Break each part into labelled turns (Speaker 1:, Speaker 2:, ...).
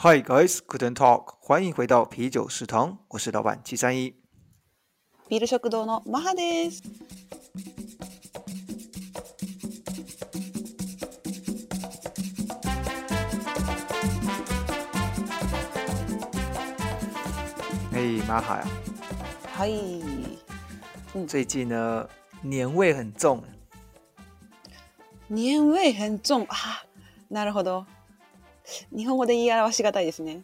Speaker 1: Hi guys, Guten Talk，欢迎回到啤酒食堂，我是老板七三一。
Speaker 2: ビール食堂のマハです。
Speaker 1: 嘿，玛哈呀，
Speaker 2: はい。
Speaker 1: 最近呢年味很重，
Speaker 2: 年味很重。あ、なるほど。日本語で言い表しがたいですね。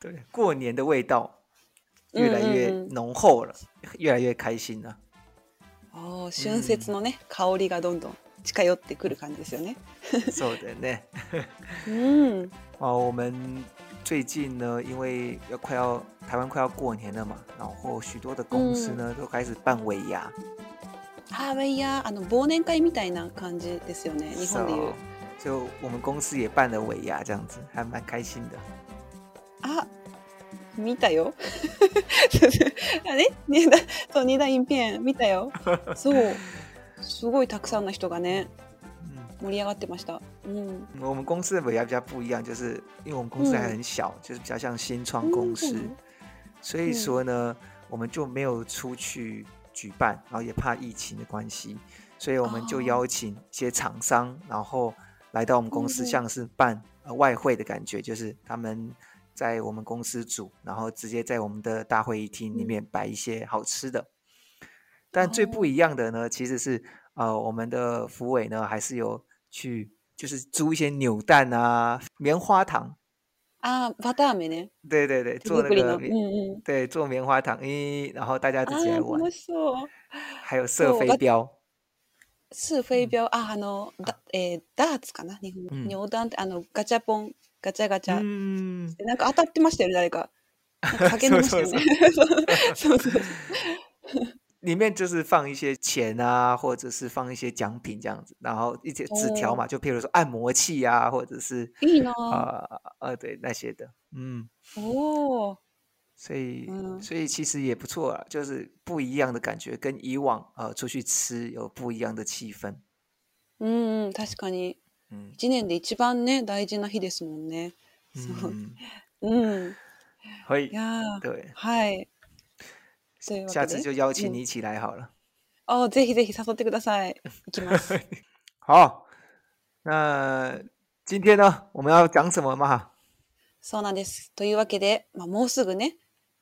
Speaker 1: 对，过年的味道越来越
Speaker 2: 嗯嗯嗯
Speaker 1: 浓厚了，越来越开心了。
Speaker 2: あー春節のね、香りがどんどん近寄ってくる感じですよね。
Speaker 1: そう的呢。
Speaker 2: うん。
Speaker 1: 哦，我们最近呢，因为要快要台湾快要过年了嘛，然后许多的公司呢、都开始办尾牙，
Speaker 2: ハワイやあの忘年会みたいな感じですよね。日本でいう。
Speaker 1: 就我们公司也办了尾牙，这样子还蛮开心的。
Speaker 2: あ、見たよ。あれ？ねだそう、二大インペン見たよ。そう。すごいたくさんの人がね、
Speaker 1: 嗯，
Speaker 2: 盛り上がってました。うん。
Speaker 1: 我们公司的尾牙比较不一样，就是因为我们公司还很小，就是比较像新创公司，
Speaker 2: 嗯
Speaker 1: 所以说呢，我们就没有出去举办，然后也怕疫情的关系，所以我们就
Speaker 2: 哦。
Speaker 1: 邀请一些厂商，然后来到我们公司，像是办呃外汇的感觉，就是他们在我们公司组，然后直接在我们的大会议厅里
Speaker 2: 嗯。
Speaker 1: 面摆一些好吃的。但最不
Speaker 2: 哦
Speaker 1: 一样的呢，其实是呃，我们的福委呢还是有去就是租一些扭蛋啊、棉花糖，
Speaker 2: あー、バター飴ね。
Speaker 1: 对对对，
Speaker 2: 手
Speaker 1: 做那个棉
Speaker 2: うん。
Speaker 1: 对做棉花糖，咦，然后大家自己来玩。还有射飞镖，
Speaker 2: スーフェイビョあ、あの、だえーダーツかな？日本語。
Speaker 1: うん
Speaker 2: 尿弾って、あの、ガチャポン、ガチャガチャ。
Speaker 1: 嗯，
Speaker 2: なんか当たってましたよね、誰か。か 叫んでましたよね。そうそうそう。
Speaker 1: 里面就是放一些钱啊，或者是放一些奖品这样子，然后一些纸条嘛，就譬如说按摩器啊，或者是
Speaker 2: いいなぁ。
Speaker 1: 呃呃对那些的，嗯，
Speaker 2: おー。
Speaker 1: 所以、
Speaker 2: 嗯
Speaker 1: 所以其实也不错啊，就是不一样的感觉，跟以往呃出去吃有不一样的气氛，
Speaker 2: うんうん、確かに。
Speaker 1: 嗯
Speaker 2: 一年で一番ね、大事な日ですもんね。そう。
Speaker 1: 嗯，
Speaker 2: うん。
Speaker 1: 可以
Speaker 2: い，やー
Speaker 1: 对，
Speaker 2: はい。 というわけで。
Speaker 1: 下次就邀请
Speaker 2: 嗯
Speaker 1: 你一起来好了。
Speaker 2: あぜひぜひ誘ってください。行きます。
Speaker 1: 好，那今天呢，我们要讲什么嘛？
Speaker 2: そうなんです。というわけで、まあ、もうすぐね、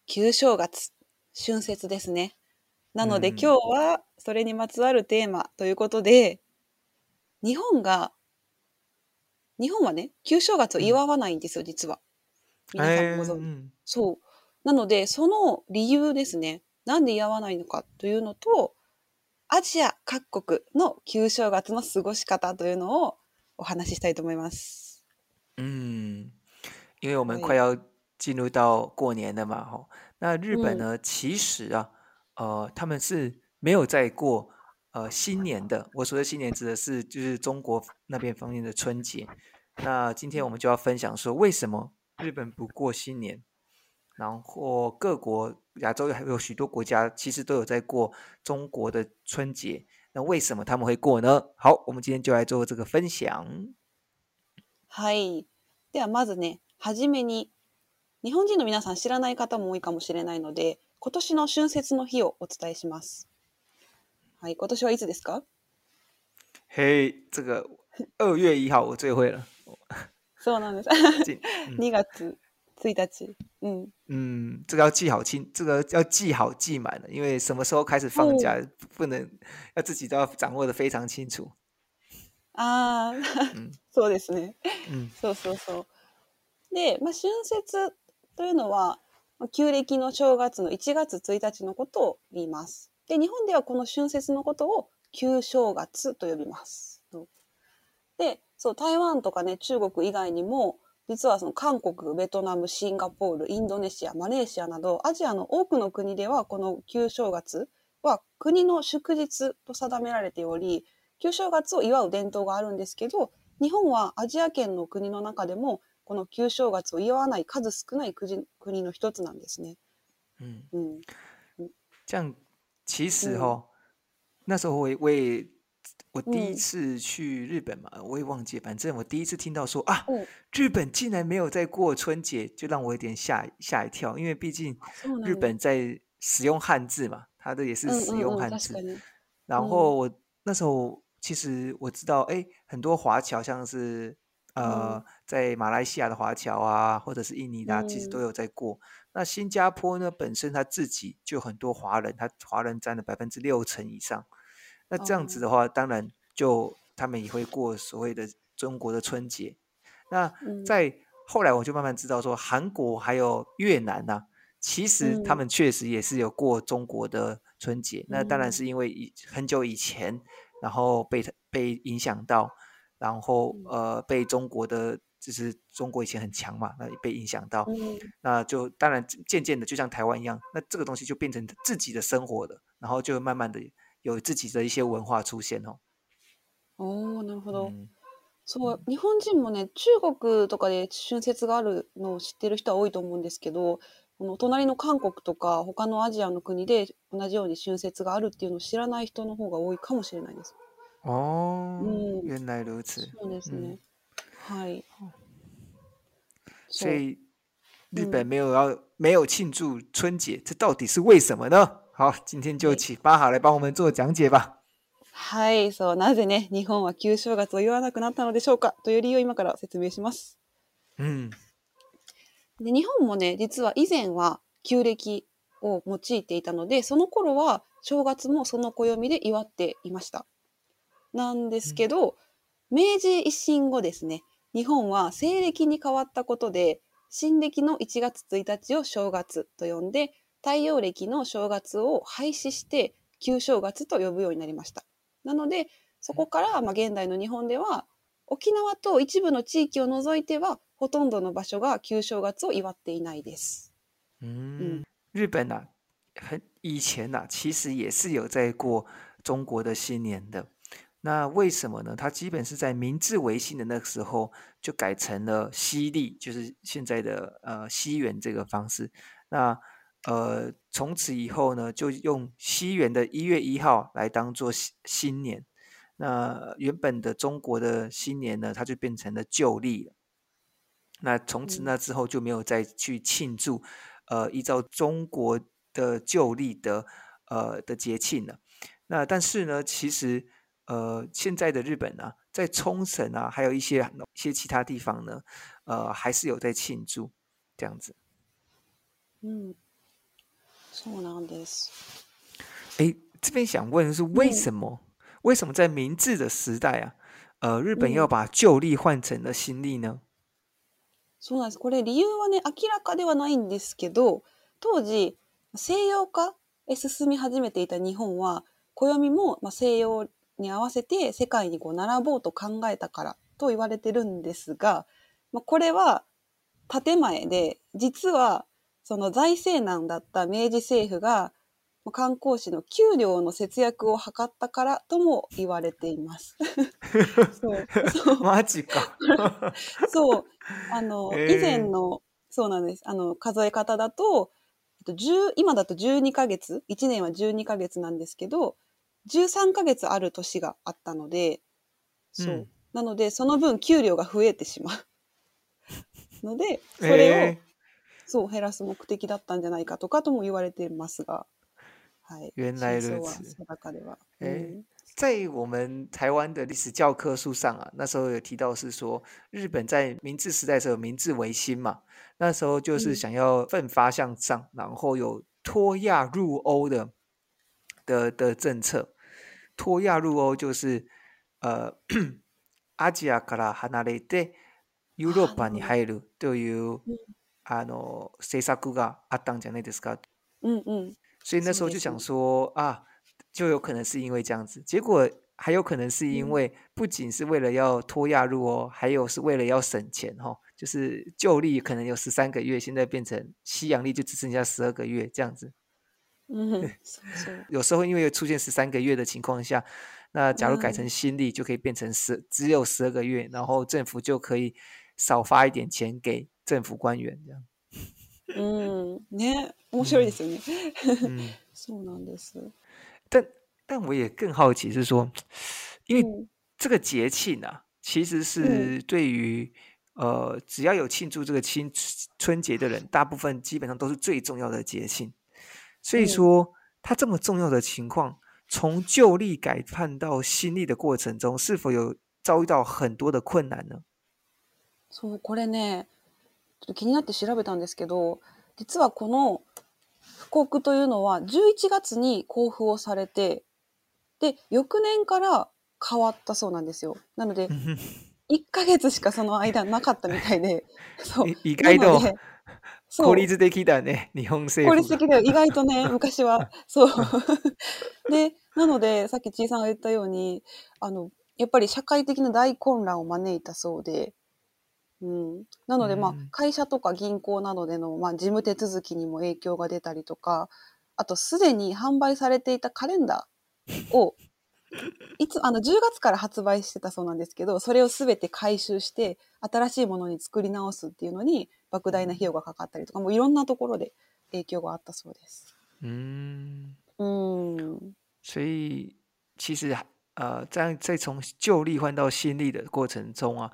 Speaker 2: 旧正月、春節ですね。なので、
Speaker 1: うん
Speaker 2: 今日はそれにまつわるテーマということで、日本が、日本はね、旧正月を祝わないんですよ、実は。皆さんもご存知。
Speaker 1: 嗯
Speaker 2: そう。なので、その理由ですね。なんで祝わないのかというのと、アジア各国の旧正月の過ごし方というのをお話ししたいと思います。
Speaker 1: 嗯，因为我们
Speaker 2: 对
Speaker 1: 快要进入到过年了嘛，吼，那日本
Speaker 2: 嗯
Speaker 1: 呢，其实啊，呃，他们是没有在过呃新年的。我说的新年指的是就是中国那边方面的春节。那今天我们就要分享说，为什么日本不过新年？然后各国亚洲还有许多国家其实都有在过中国的春节，那为什么他们会过呢？好，我们今天就来做这个分享。
Speaker 2: はい。ではまずね、はじめに、日本人の皆さん知らない方も多いかもしれないので、今年の春節の日をお伝えします。はい、今年はいつですか？
Speaker 1: 嘿，这个二月一号我最会了。
Speaker 2: そうなんです。
Speaker 1: 今嗯
Speaker 2: 2月1日。うん。
Speaker 1: 嗯，这个要记好清，这个要记好记满了，因为什么时候开始放假，不不能要自己都要掌握的非常清楚。
Speaker 2: あ そうですね。
Speaker 1: 嗯
Speaker 2: そうそうそう。で、まあ、春節というのは、まあ旧暦の正月の1月1日のことを言います。で、日本ではこの春節のことを旧正月と呼びます。で、そう、台湾とかね、中国以外にも、実はその韓国、ベトナム、シンガポール、インドネシア、マレーシアなど、アジアの多くの国では、この旧正月は国の祝日と定められており、旧正月を祝う伝統があるんですけど、日本はアジア圏の国の中でも、この旧正月を祝わない数少ない国国の一つなんですね。
Speaker 1: 嗯，
Speaker 2: うん。
Speaker 1: 这样其实
Speaker 2: 嗯
Speaker 1: 哦，那时候我也我也我第一
Speaker 2: 嗯
Speaker 1: 次去日本嘛，我也忘记，反正我第一次听到说啊，
Speaker 2: うん
Speaker 1: 日本竟然没有在过春节，就让我有点吓吓一跳，因为毕竟日
Speaker 2: そうなんだ。
Speaker 1: 本在使用汉字嘛，它的也是
Speaker 2: うん
Speaker 1: 使
Speaker 2: うんうん、
Speaker 1: 用汉字。
Speaker 2: 確かに。
Speaker 1: 然
Speaker 2: うん
Speaker 1: 后我那时候其实我知道，哎，很多华侨像是呃
Speaker 2: 嗯
Speaker 1: 在马来西亚的华侨啊，或者是印尼的啊，其实都
Speaker 2: 嗯
Speaker 1: 有在过。那新加坡呢，本身它自己就很多华人，它华人占了百分之六成以上。 那这样子的
Speaker 2: あ
Speaker 1: 话，当然就他们也会过所谓的中国的春节。那
Speaker 2: ーうん
Speaker 1: 在后来我就慢慢知道说，韩国还有越南呐、其实他
Speaker 2: 嗯
Speaker 1: 们确实也是有过中国的春节。那当然
Speaker 2: 嗯
Speaker 1: 是因为以很久以前，然后被它被影响到，然后
Speaker 2: 嗯
Speaker 1: 呃被中国的就是中国以前很强嘛，那也被影响到，
Speaker 2: うん
Speaker 1: 那就当然渐渐的就像台湾一样，那这个东西就变成自己的生活了，然后就慢慢的 有自己的一些文化出现哦。
Speaker 2: おーなるほど。
Speaker 1: 嗯
Speaker 2: そう、日本人もね、中国とかで春節があるのを知ってる人は多いと思うんですけど、この隣の韓国とか他のアジアの国で同じように春節があるっていうのを知らない人の方が多いかもしれないです。
Speaker 1: 哦，
Speaker 2: 嗯
Speaker 1: 原来如此。
Speaker 2: そうですね。はい。
Speaker 1: 所以日
Speaker 2: 嗯
Speaker 1: 本没有要、没有庆祝春节，这到底是为什么呢？ 好，今天就
Speaker 2: 对
Speaker 1: 请巴哈来帮我们做讲解吧。
Speaker 2: はい、そう、なぜね、日本は旧正月を言わなくなったのでしょうかという理由を今から説明します。
Speaker 1: 嗯
Speaker 2: で日本もね、実は以前は旧暦を用いていたので、その頃は正月もその暦で祝っていました。なんですけど、明治維新後ですね、日本は西暦に変わったことで、新暦の1月1日を正月と呼んで、太陽暦の正月を廃止して、旧正月と呼ぶようになりました。なので、そこから、まあ、現代の日本では、沖縄と一部の地域を除いては、ほとんどの場所が旧正月を祝っていないです。
Speaker 1: 嗯，日本啊，很以前啊，其实也是有在过中国的新年的。那为什么呢？它基本是在明治维新的那个时候就改成了西历，就是现在的呃西元这个方式。那呃，从此以后呢，就用西元的一月一号来当做新新年。那原本的中国的新年呢，它就变成了旧历了。那从此
Speaker 2: 嗯
Speaker 1: 那之后就没有再去庆祝，呃，依照中国的旧历的呃的节庆了。那但是呢，其实呃现在的日本啊，在冲绳啊，还有一些一些其他地方呢，呃，还是有在庆祝这样子。
Speaker 2: うん。そうなんです。
Speaker 1: 诶，这边想问的是，为
Speaker 2: 嗯
Speaker 1: 什么、为什么在明治的时代啊，呃，日本
Speaker 2: 嗯
Speaker 1: 要把旧历换成了新历呢？
Speaker 2: そうなんです。これ理由はね、明らかではないんですけど、当時、西洋化へ進み始めていた日本は、暦もまあ西洋に合わせて世界にこう並ぼうと考えたからと言われてるんですが、まあ、これは建前で、実はその財政難だった明治政府がまあ観光地の給料の節約を図ったからとも言われています。そうそう
Speaker 1: マジか。
Speaker 2: そう。あの、
Speaker 1: へー
Speaker 2: 以前の、そうなんです。あの、数え方だと、えっと10今だと12ヶ月、1年は12ヶ月なんですけど、13ヶ月ある年があったので、そう。
Speaker 1: うん
Speaker 2: なので、その分給料が増えてしまう。ので、それを、
Speaker 1: え
Speaker 2: そう、減らす目的だったんじゃないかとかとも言われていますが、はい。
Speaker 1: 原来
Speaker 2: 真相は
Speaker 1: 如此
Speaker 2: 定かでは。
Speaker 1: え
Speaker 2: うん
Speaker 1: 在我们台湾的历史教科书上啊，那时候有提到是说，日本在明治时代的时候有明治维新嘛，那时候就是
Speaker 2: 嗯
Speaker 1: 想要奋发向上，然后有脱亚入欧的的的政策。脱亚入欧就是呃，アジアから離れてヨーロッパに入るという
Speaker 2: うん
Speaker 1: あの政策があったんじゃないですか。
Speaker 2: うんうん。
Speaker 1: 所以那时候就想说啊，就有可能是因为这样子，结果还有可能是因
Speaker 2: 嗯
Speaker 1: 为不仅是为了要脱亚入欧，还有是为了要省钱哈、哦，就是旧历可能有十三个月，现在变成西洋历就只剩下十二个月这样子。
Speaker 2: うん、そうそう。
Speaker 1: 有时候因为出现十三个月的情况下，那假如改成
Speaker 2: 嗯
Speaker 1: 新历就可以变成十只有十二个月，然后政府就可以少发一点钱给 政府官员这样。
Speaker 2: うん。ね、面白いですよね。
Speaker 1: 嗯。
Speaker 2: そうなんです。
Speaker 1: 但 但我也更好奇是说，因为
Speaker 2: うん
Speaker 1: 这个节庆啊，其实是对于、呃只要有庆祝这个青春节的人，大部分基本上都是最重要的节庆。所以
Speaker 2: 嗯
Speaker 1: 说，它这么重要的情况，从旧历改判到新历的过程中，是否有遭遇到很多的困难呢？
Speaker 2: そう、これね、 ちょっと気になって調べたんですけど、実はこの布告というのは11月に交付をされて、で、翌年から変わったそうなんですよ。なので、1ヶ月しかその間なかったみたいで、そう。
Speaker 1: 意外と効率的だね、日本政府が。
Speaker 2: 効率的だよ。意外とね、昔は。そう。で、なので、さっきちいさんが言ったように、あの、やっぱり社会的な大混乱を招いたそうで、うん。なので、まあ
Speaker 1: うん、
Speaker 2: 会社とか銀行などでの、まあ、事務手続きにも影響が出たりとか、あと、すでに販売されていたカレンダーを、いつ、あの、10月から発売してたそうなんですけど、それをすべて回収して、新しいものに作り直すっていうのに、莫大な費用がかかったりとか、もういろんなところで影響があったそうです。
Speaker 1: 嗯，
Speaker 2: うん。
Speaker 1: 所以其实呃，在在从旧历换到新历的过程中啊，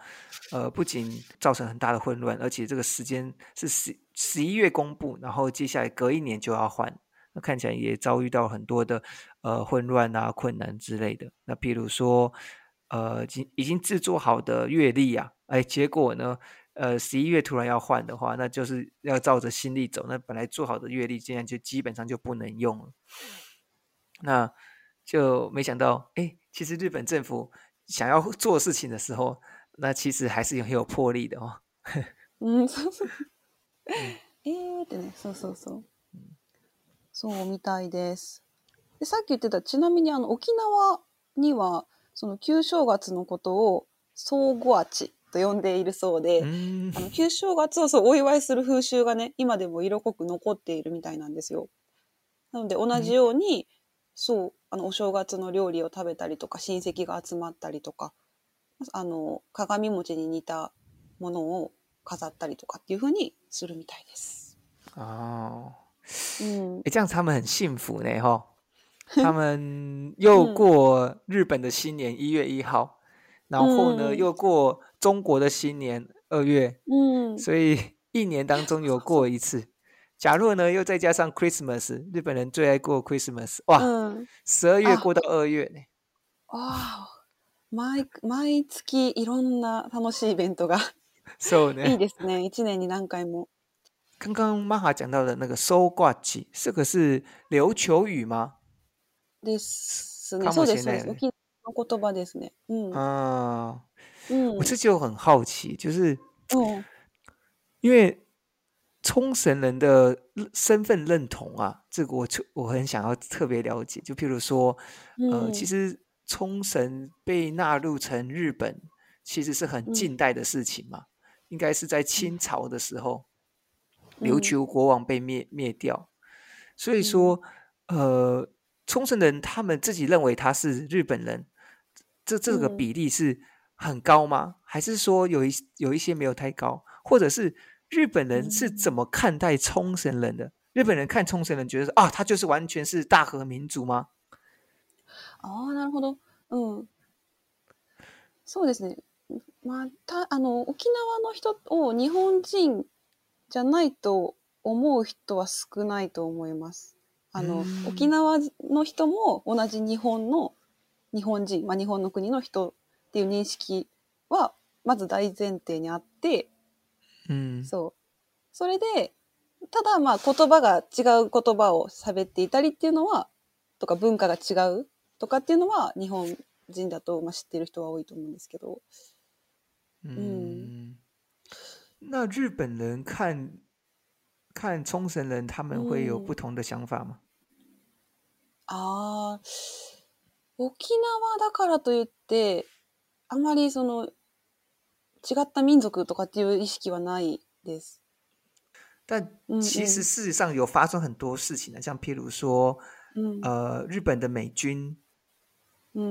Speaker 1: 呃，不仅造成很大的混乱，而且这个时间是十十一月公布，然后接下来隔一年就要换，那看起来也遭遇到很多的呃混乱啊、困难之类的。那譬如说，呃，已经已经制作好的月历啊，哎，结果呢，呃，十一月突然要换的话，那就是要照着新历走，那本来做好的月历，现在就基本上就不能用了。那就没想到，哎，其实日本政府想要做事情的时候，那其实还是很有魄力的哦。
Speaker 2: うん、そうそう。えーってね、そうそうそう。そうみたいです。で、さっき言ってた、ちなみにあの、沖縄には、その旧正月のことを、総五ちと呼んでいるそうで、
Speaker 1: 嗯
Speaker 2: あの、旧正月をそうお祝いする風習がね、今でも色濃く残っているみたいなんですよ。なので、同じように、そう、あの、お正月の料理を食べたりとか、親戚が集まったりとか、あの、鏡餅に似たものを飾ったりとかっていう風にするみたいです。
Speaker 1: 哦，
Speaker 2: うん。
Speaker 1: 哎，这样子他们很幸福呢，哈。他们又
Speaker 2: 嗯
Speaker 1: 过日本的新年一月一号，然后呢
Speaker 2: 嗯
Speaker 1: 又过中国的新年二月，
Speaker 2: うん。
Speaker 1: 所以一年当中有过一次。假如呢又再加上 Christmas，日本人最爱过 Christmas，哇，
Speaker 2: うん。
Speaker 1: 十二月
Speaker 2: 啊
Speaker 1: 过到二月呢。
Speaker 2: ああ。毎、毎月いろんな楽しいイベントが
Speaker 1: そうね。
Speaker 2: いいですね。一年に何回も。
Speaker 1: 刚刚玛哈讲到的那个收挂起，这个是琉球语吗？
Speaker 2: ですね。
Speaker 1: か
Speaker 2: そうです、そうです。
Speaker 1: もしれないね
Speaker 2: 沖縄の言葉ですね。うん。
Speaker 1: 啊，
Speaker 2: うん。
Speaker 1: 我这就很好奇，就是
Speaker 2: うん。
Speaker 1: 因为 冲绳人的身份认同啊，这个我就我很想要特别了解。就譬如说，呃，其实冲绳被纳入成日本，其实是很
Speaker 2: 嗯。
Speaker 1: 近代的事情嘛，应该是在清朝的时候，琉
Speaker 2: 嗯。
Speaker 1: 球国王被灭灭掉，所以说，呃，冲绳人他们自己认为他是日本人，这这个
Speaker 2: 嗯。
Speaker 1: 比例是很高吗？还是说有一有一些没有太高，或者是日本人是怎么看待冲绳人的？日本人看冲绳人觉得说啊，他就是完全是大和民族吗？
Speaker 2: ああ、なるほど。うん。そうですね。まあ、た、あの、沖縄の人を日本人じゃないと思う人は少ないと思います。あの
Speaker 1: うん、
Speaker 2: 沖縄の人も同じ日本の日本人、まあ、日本の国の人っていう認識は、まず大前提にあって、
Speaker 1: 嗯
Speaker 2: そう。それで、ただまあ言葉が違う言葉を喋っていたりっていうのは、とか文化が違うとかっていうのは日本人だとまあ知ってる人は多いと思うんですけど。
Speaker 1: 嗯，那日本人看看冲绳人，他们会有
Speaker 2: 嗯
Speaker 1: 不同的想法吗？
Speaker 2: ああ、沖縄だからといって、あまりその違った民族とかっていう意識はないです。
Speaker 1: 但
Speaker 2: 嗯
Speaker 1: 其实
Speaker 2: 嗯
Speaker 1: 事实上有发生很多事情的，像譬如说，
Speaker 2: うん。
Speaker 1: 呃，日本的美军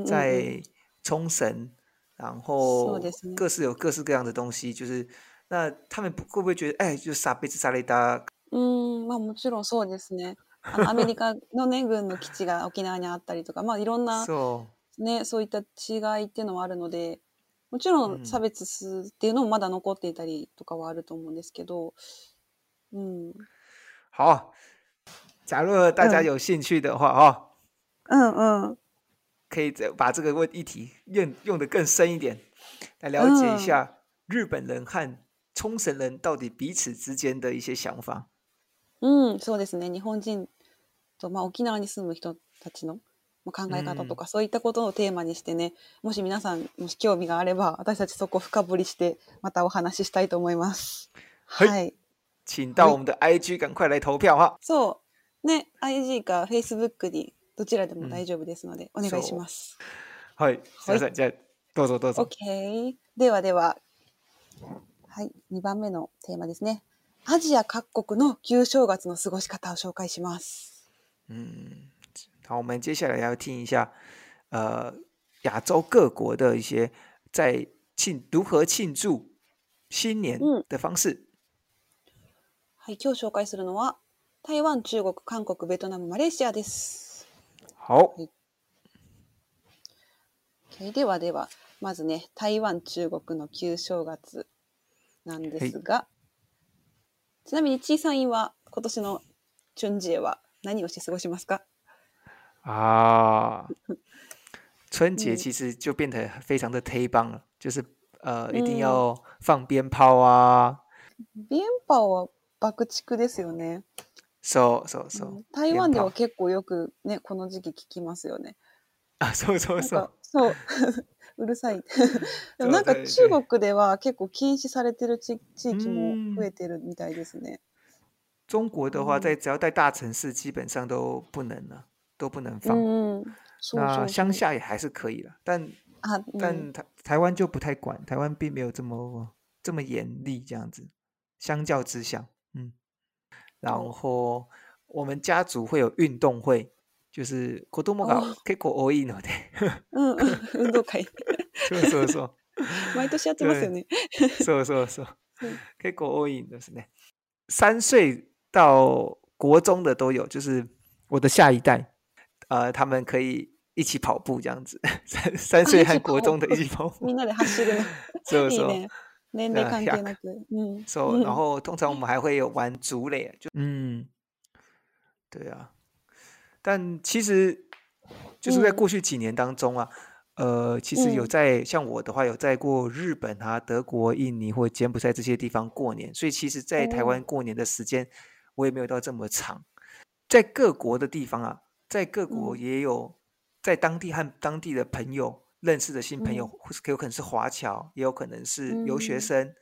Speaker 1: 在冲绳，然后各式有各式各样的东西，就是那他们不会不会觉得，哎，就雷达，
Speaker 2: うん、まあもちろんそうですね。アメリカのね、軍の基地が沖縄にあったりとか、まあいろんな
Speaker 1: そ
Speaker 2: ね、そういった違いっていうのはあるので、もちろ
Speaker 1: うん
Speaker 2: ん差別っていうのもまだ残っていたりとかはあると思うんですけど、うん。
Speaker 1: う。好，假如大家
Speaker 2: 嗯
Speaker 1: 有兴趣的话哦，
Speaker 2: うんうん。
Speaker 1: 可以再把这个问议题用用的更深一点，来了解一
Speaker 2: 嗯
Speaker 1: 下日本人和冲绳人到底彼此之间的一些想法。
Speaker 2: うん、そうですね。日本人と、まあ、沖縄に住む人たちの まあ考え方とか、そういったことをテーマにしてね、もし皆さん、もし興味があれば、私たちそこ深掘りして、またお話ししたいと思います。
Speaker 1: はい
Speaker 2: はい。
Speaker 1: 请到我们的 IG 赶快来投票哈。
Speaker 2: そう。ね、IG か Facebook にどちらでも大丈夫ですので、お願いします。
Speaker 1: はい、皆さんじゃあどうぞどうぞ。
Speaker 2: OK。ではでは、はい、2番目のテーマですね。アジア各国の旧正月の過ごし方を紹介します。
Speaker 1: 嗯，好，我们接下来要听一下，呃，亚洲各国的一些在庆如何庆祝新年
Speaker 2: 嗯。
Speaker 1: 的方式。
Speaker 2: はい、今日紹介するのは、台湾、中国、韓国、ベトナム、マレーシアです。
Speaker 1: 好
Speaker 2: ，OK ではでは、まずね、台湾、中国の旧正月なんですが、ちなみに、ちいさんは今年の春節は何をして過ごしますか？
Speaker 1: 啊，春节
Speaker 2: 嗯
Speaker 1: 其实就变得非常的推棒了，就是呃，一定
Speaker 2: 嗯
Speaker 1: 要放鞭炮啊，
Speaker 2: 鞭炮は爆竹ですよね。
Speaker 1: そうそうそう
Speaker 2: うん、台湾では結構よくね、この時期聞きますよね。
Speaker 1: 啊，そうそうそう
Speaker 2: そう。うるさい。でもなんか中国では結構禁止されてる地地域も増えてるみたいですね。
Speaker 1: 中国的话，
Speaker 2: 嗯
Speaker 1: 在只要在大城市，基本上都不能了，都不能
Speaker 2: う
Speaker 1: 放。
Speaker 2: んうん。そうそうそう
Speaker 1: 那乡下也还是可以了，但
Speaker 2: あ、うん、
Speaker 1: 但台台湾就不太管，台湾并没有这么这么严厉这样子，相较之下，嗯，然
Speaker 2: 哦
Speaker 1: 后我们家族会有运动会，就是子供が
Speaker 2: 哦
Speaker 1: 結構多いので、
Speaker 2: うんうん、運動会。
Speaker 1: そうそうそう。
Speaker 2: 毎年やってますよね。
Speaker 1: そうそうそう
Speaker 2: うん。
Speaker 1: 結構多いんですね。三岁到国中的都有，就是我的下一代， 呃，他们可以一起跑步这样子。三三岁
Speaker 2: 一起
Speaker 1: 和国中的
Speaker 2: 跑
Speaker 1: 一起跑步
Speaker 2: み。んなで走るの。
Speaker 1: そうそう。
Speaker 2: いいね。年齢関係なく。うん。
Speaker 1: そう、
Speaker 2: うん
Speaker 1: 然后通常我们还会有玩竹垒，就嗯，对啊。但其实就是在
Speaker 2: 嗯
Speaker 1: 过去几年当中啊，呃，其实有
Speaker 2: 嗯
Speaker 1: 在像我的话，有在过日本啊、德国、印尼或柬埔寨这些地方过年，所以其实，在台湾
Speaker 2: 哦
Speaker 1: 过年的时间，我也没有到这么长。在各国的地方啊， 在各国
Speaker 2: 嗯。
Speaker 1: 也有在当地和当地的朋友认识的新朋友，
Speaker 2: 嗯。
Speaker 1: 或是有可能是华侨，也有可能是留学
Speaker 2: 嗯。
Speaker 1: 生，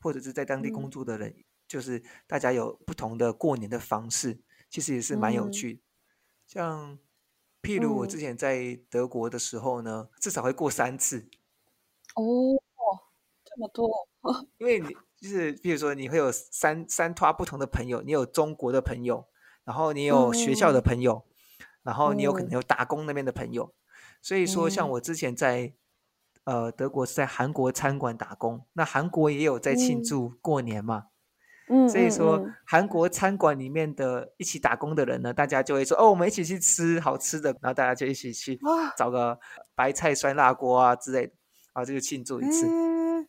Speaker 1: 或者是在当地工
Speaker 2: 嗯。
Speaker 1: 作的人，就是大家有不同的过年的方式，其实也是蛮有
Speaker 2: 嗯。
Speaker 1: 趣。像譬如我之
Speaker 2: 嗯。
Speaker 1: 前在德国的时候呢，至少会过三次，
Speaker 2: おお、这么多。
Speaker 1: 因为你就是譬如说你会有三三拖不同的朋友，你有中国的朋友，然后你有学校的
Speaker 2: 嗯。
Speaker 1: 朋友，然后你有可
Speaker 2: 嗯
Speaker 1: 能有打工那边的朋友，所以说像
Speaker 2: 嗯
Speaker 1: 我之前在呃德国是在韩国餐馆打工，那韩国也有在庆
Speaker 2: 嗯
Speaker 1: 祝过年嘛，
Speaker 2: うんうん
Speaker 1: 所以说
Speaker 2: うん
Speaker 1: 韩国餐馆里面的一起打工的人呢，大家就会说哦，我们一起去吃好吃的，然后大家就一起去
Speaker 2: あ
Speaker 1: 找个白菜酸辣锅啊之类的，然后这就庆祝一次。
Speaker 2: へー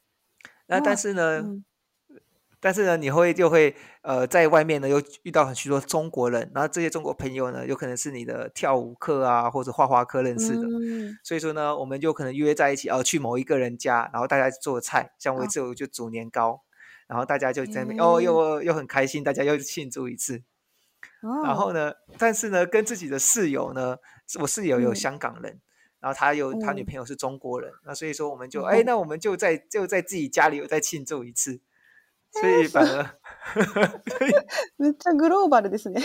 Speaker 1: 那但
Speaker 2: 哇
Speaker 1: 是呢，
Speaker 2: 嗯
Speaker 1: 但是呢，你会就会呃，在外面呢又遇到很许多中国人，然后这些中国朋友呢，有可能是你的跳舞课啊或者画画课认识的，
Speaker 2: うん
Speaker 1: 所以说呢，我们就可能约在一起，哦，去某一个人家，然后大家做菜，像我一
Speaker 2: 啊
Speaker 1: 次我就煮年糕，然后大家就在那边、
Speaker 2: へ
Speaker 1: 哦，
Speaker 2: ー
Speaker 1: 又又很开心，大家又庆祝一次。然后呢，但是呢，跟自己的室友呢，我室友有
Speaker 2: 嗯
Speaker 1: 香港人，然后他有他女
Speaker 2: 嗯
Speaker 1: 朋友是中国人，那所以说我们就
Speaker 2: 哦
Speaker 1: 哎，那我们就在就在自己家里有再庆祝一次， 所以反而，所以
Speaker 2: めっちゃグローバルですね。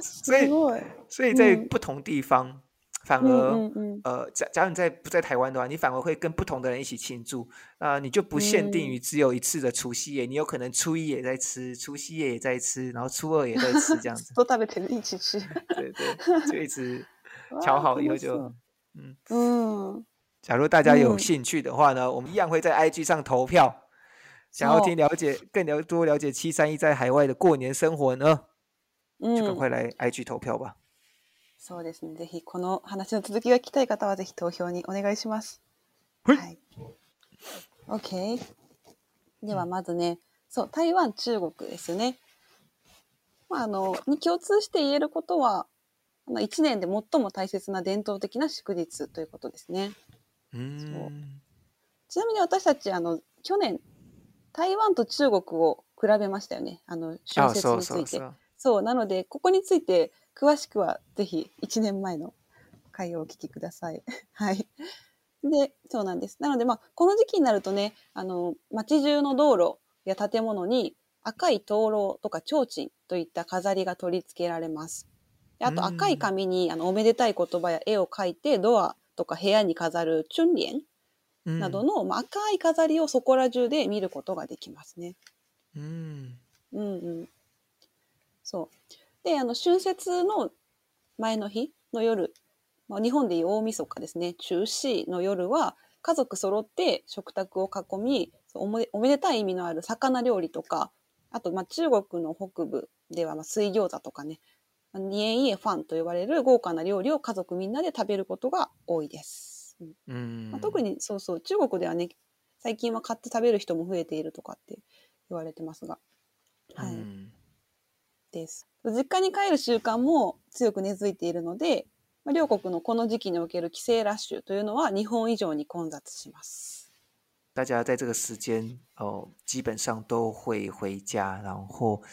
Speaker 1: 所以
Speaker 2: すごい。
Speaker 1: 所以在
Speaker 2: 嗯
Speaker 1: 不同地方，反
Speaker 2: うん
Speaker 1: 而
Speaker 2: うんうん。
Speaker 1: 呃，假假如你在不在台湾的话，你反而会跟不同的人一起庆祝，啊、你就不限定
Speaker 2: 嗯
Speaker 1: 于只有一次的除夕夜，你有可能初一也在吃，除夕夜也在吃，然后初二也在吃，这样子，
Speaker 2: ずっと食べてる、一起吃。
Speaker 1: 对对，就一直调
Speaker 2: わあ
Speaker 1: 好以后就
Speaker 2: 楽しそう，
Speaker 1: 嗯，
Speaker 2: うん。
Speaker 1: 假如大家有
Speaker 2: 嗯
Speaker 1: 兴趣的话呢，我们一样会在 IG 上投票， 想要听了解更了多了解七三一在海外的过年生活呢，
Speaker 2: うん。
Speaker 1: 就赶快来 IG 投票吧。
Speaker 2: そうですね。ぜひ、この話の続きが聞きたい方は、ぜひ投票にお願いします。
Speaker 1: はい
Speaker 2: はい。OK。では、まずね、そう、台湾、中国ですね。まあ、あの、に共通して言えることは、あの1年で最も大切な伝統的な祝日ということですね。
Speaker 1: 嗯，
Speaker 2: ちなみに私たち、あの、去年、台湾と中国を比べましたよね。あの、春
Speaker 1: 啊，
Speaker 2: 節について。
Speaker 1: そう
Speaker 2: なので、ここについて詳しくは、ぜひ1年前の回をお聞きください。はい。で、そうなんです。なので、まあ、この時期になるとね、あの、街中の道路や建物に赤い灯籠とか提灯といった飾りが取り付けられます。であと、
Speaker 1: うん
Speaker 2: 赤い紙に、あの、おめでたい言葉や絵を描いて、ドアとか部屋に飾るチュンリエン
Speaker 1: 嗯
Speaker 2: などの、まあ、赤い飾りをそこら中で見ることができますね。
Speaker 1: 嗯
Speaker 2: うんうん。そう。で、あの、春節の前の日の夜、まあ、日本でいう大晦日ですね、中止の夜は、家族揃って食卓を囲み、おめおめでたい意味のある魚料理とか、あと、まあ、中国の北部では、まあ、水餃子とかね、まあニエイエファンと呼ばれる豪華な料理を家族みんなで食べることが多いです。うん。
Speaker 1: 嗯
Speaker 2: まあ、特にそうそう中国ではね最近は買って食べる人も増えているとかって言われてますが、はい。
Speaker 1: 嗯
Speaker 2: です。実家に帰る習慣も強く根付いているので、まあ、両国のこの時期における帰省ラッシュというのは日本以上に混雑します。
Speaker 1: 大家在这个时间哦，基本上都会回家，然后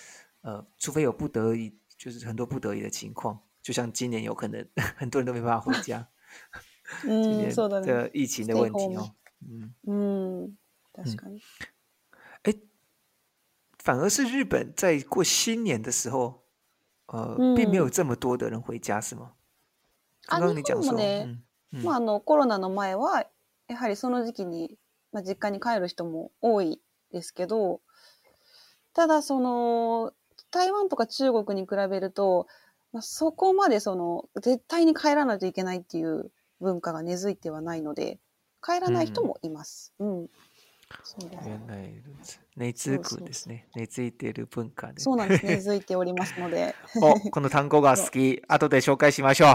Speaker 1: 呃，除非有不得已，就是很多不得已的情况，就像今年有可能 很多人都没办法回家，
Speaker 2: うん、
Speaker 1: 今年
Speaker 2: そうだね。
Speaker 1: 的疫情的问题哦，嗯，
Speaker 2: うん、確かに。
Speaker 1: 反而是日本在过新年的时候，呃，
Speaker 2: 嗯
Speaker 1: 并没有这么多的人回家，是吗？
Speaker 2: あ
Speaker 1: 刚刚你讲说，
Speaker 2: ね
Speaker 1: 嗯嗯
Speaker 2: まあ、あのコロナの前はやはりその時期に、まあ、実家に帰る人も多いですけどただその台湾とか中国に比べると、まあ、そこまでその絶対に帰らないといけないっていう文化が根付いてはないので帰らない人もいます。うん、そうです
Speaker 1: 原来如此，根付くですね。根付いている文化で。
Speaker 2: そうなんです根付いておりますので
Speaker 1: お、この単語が好き。後で紹介しましょ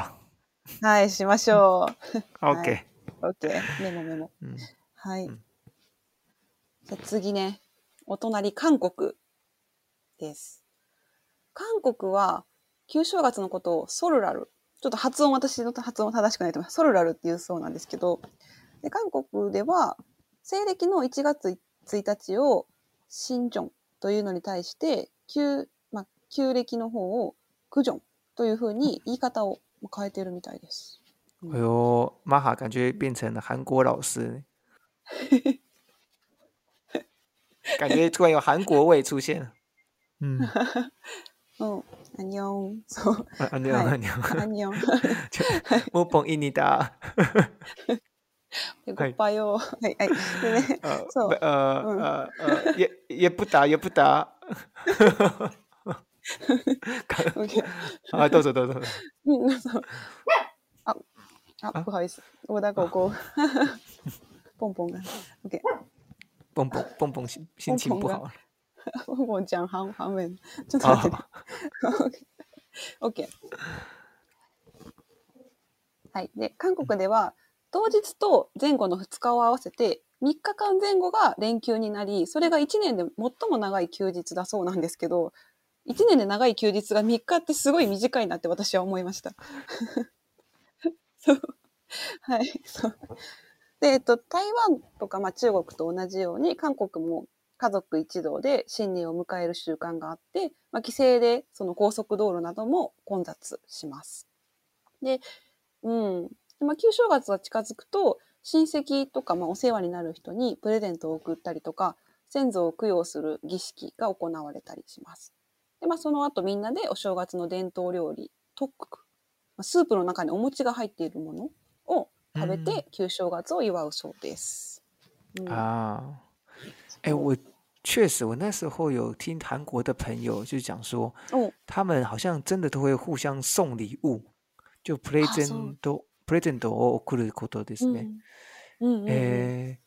Speaker 1: う。
Speaker 2: はいしましょう。
Speaker 1: オッケ
Speaker 2: OK メモメモ。
Speaker 1: ー。うん
Speaker 2: はい。
Speaker 1: うん
Speaker 2: じゃあ次ね、お隣、韓国です。韓国は、旧正月のことをソルラル。ちょっと発音、私の発音正しくないと思います。ソルラルっていうそうなんですけど、で韓国では、西暦の1月1日を、新正というのに対して、旧、まあ、旧暦の方を、クジョンというふうに言い方を変えてるみたいです。
Speaker 1: 哎呦，玛哈感觉变成了韩国老师，感觉突然有韩国味出现了。嗯，
Speaker 2: うん。アニョン。そう。
Speaker 1: 啊啊，你好，
Speaker 2: はい
Speaker 1: 你好，
Speaker 2: アニョン。
Speaker 1: もぽんいにだ。
Speaker 2: で、ごっぱよ。はい、はい。でね、
Speaker 1: 呃
Speaker 2: そう
Speaker 1: 呃
Speaker 2: 嗯
Speaker 1: 呃呃，也也不打也不打。
Speaker 2: OK
Speaker 1: 啊，どうぞどうぞ。
Speaker 2: うん、そう。あ、あ、
Speaker 1: あ
Speaker 2: 不好意思。我大狗狗。ポンポンが。OK。
Speaker 1: 蹦蹦蹦蹦心心情不好了。
Speaker 2: ポンポンちゃん半半分。ちょっと待って。OK。はい。で、韓国では、当日と前後の2日を合わせて、3日間前後が連休になり、それが1年で最も長い休日だそうなんですけど、1年で長い休日が3日ってすごい短いなって私は思いました。そう。はい。そう。で、えっと、台湾とか、まあ、中国と同じように、韓国も家族一同で新年を迎える習慣があって、まあ、帰省でその高速道路なども混雑します。で、うん。でまあ、旧正月が近づくと、親戚とか、まあ、お世話になる人にプレゼントを送ったりとか、先祖を供養する儀式が行われたりします。で、まあ、その後みんなでお正月の伝統料理、トック、まあスープの中にお餅が入っているものを食べて旧正月を祝うそうです。うん
Speaker 1: 啊，哎，我确实，我那时候有听韩国的朋友就讲说，
Speaker 2: お
Speaker 1: 他们好像真的都会互相送礼物，就 present 都 present を送ることですね。
Speaker 2: うんうんうんうん
Speaker 1: 诶，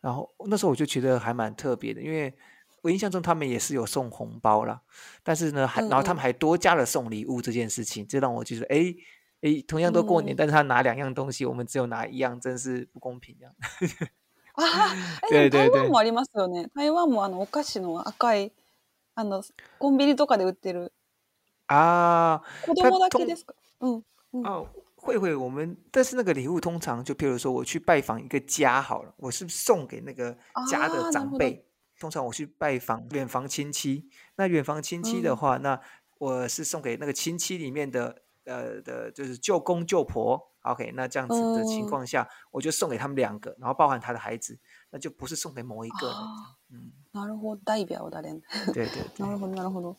Speaker 1: 然后那时候我就觉得还蛮特别的，因为 我印象中他们也是有送红包啦，但是呢，还
Speaker 2: 嗯
Speaker 1: 然后他们还多加了送礼物这件事情，这让我就说，哎哎，同样都过年，
Speaker 2: 嗯
Speaker 1: 但是他拿两样东西，我们只有拿一样，真是不公平这样。
Speaker 2: ああ、 えでも台
Speaker 1: 对对对
Speaker 2: 湾もありますよね。台湾もあのお菓子の赤い、あの、コンビニとかで売ってる。
Speaker 1: 啊
Speaker 2: 子供だけですかうん。うん。
Speaker 1: 哦，会会，我们但是那个礼物通常就譬如说我去拜访一个家好了，我是送给那个家的
Speaker 2: 啊なるほど
Speaker 1: 长辈。通常我去拜访远房亲戚，那远房亲戚的
Speaker 2: 嗯
Speaker 1: 话，那我是送给那个亲戚里面的呃的，就是舅公舅婆。 OK，那这样子的情
Speaker 2: 嗯
Speaker 1: 况下，我就送给他们两个，然后包含他的孩子，那就不是送给某一个人。
Speaker 2: あ
Speaker 1: 嗯，
Speaker 2: あ、なるほど。代表だね。
Speaker 1: 对对对，
Speaker 2: なるほど、なるほど。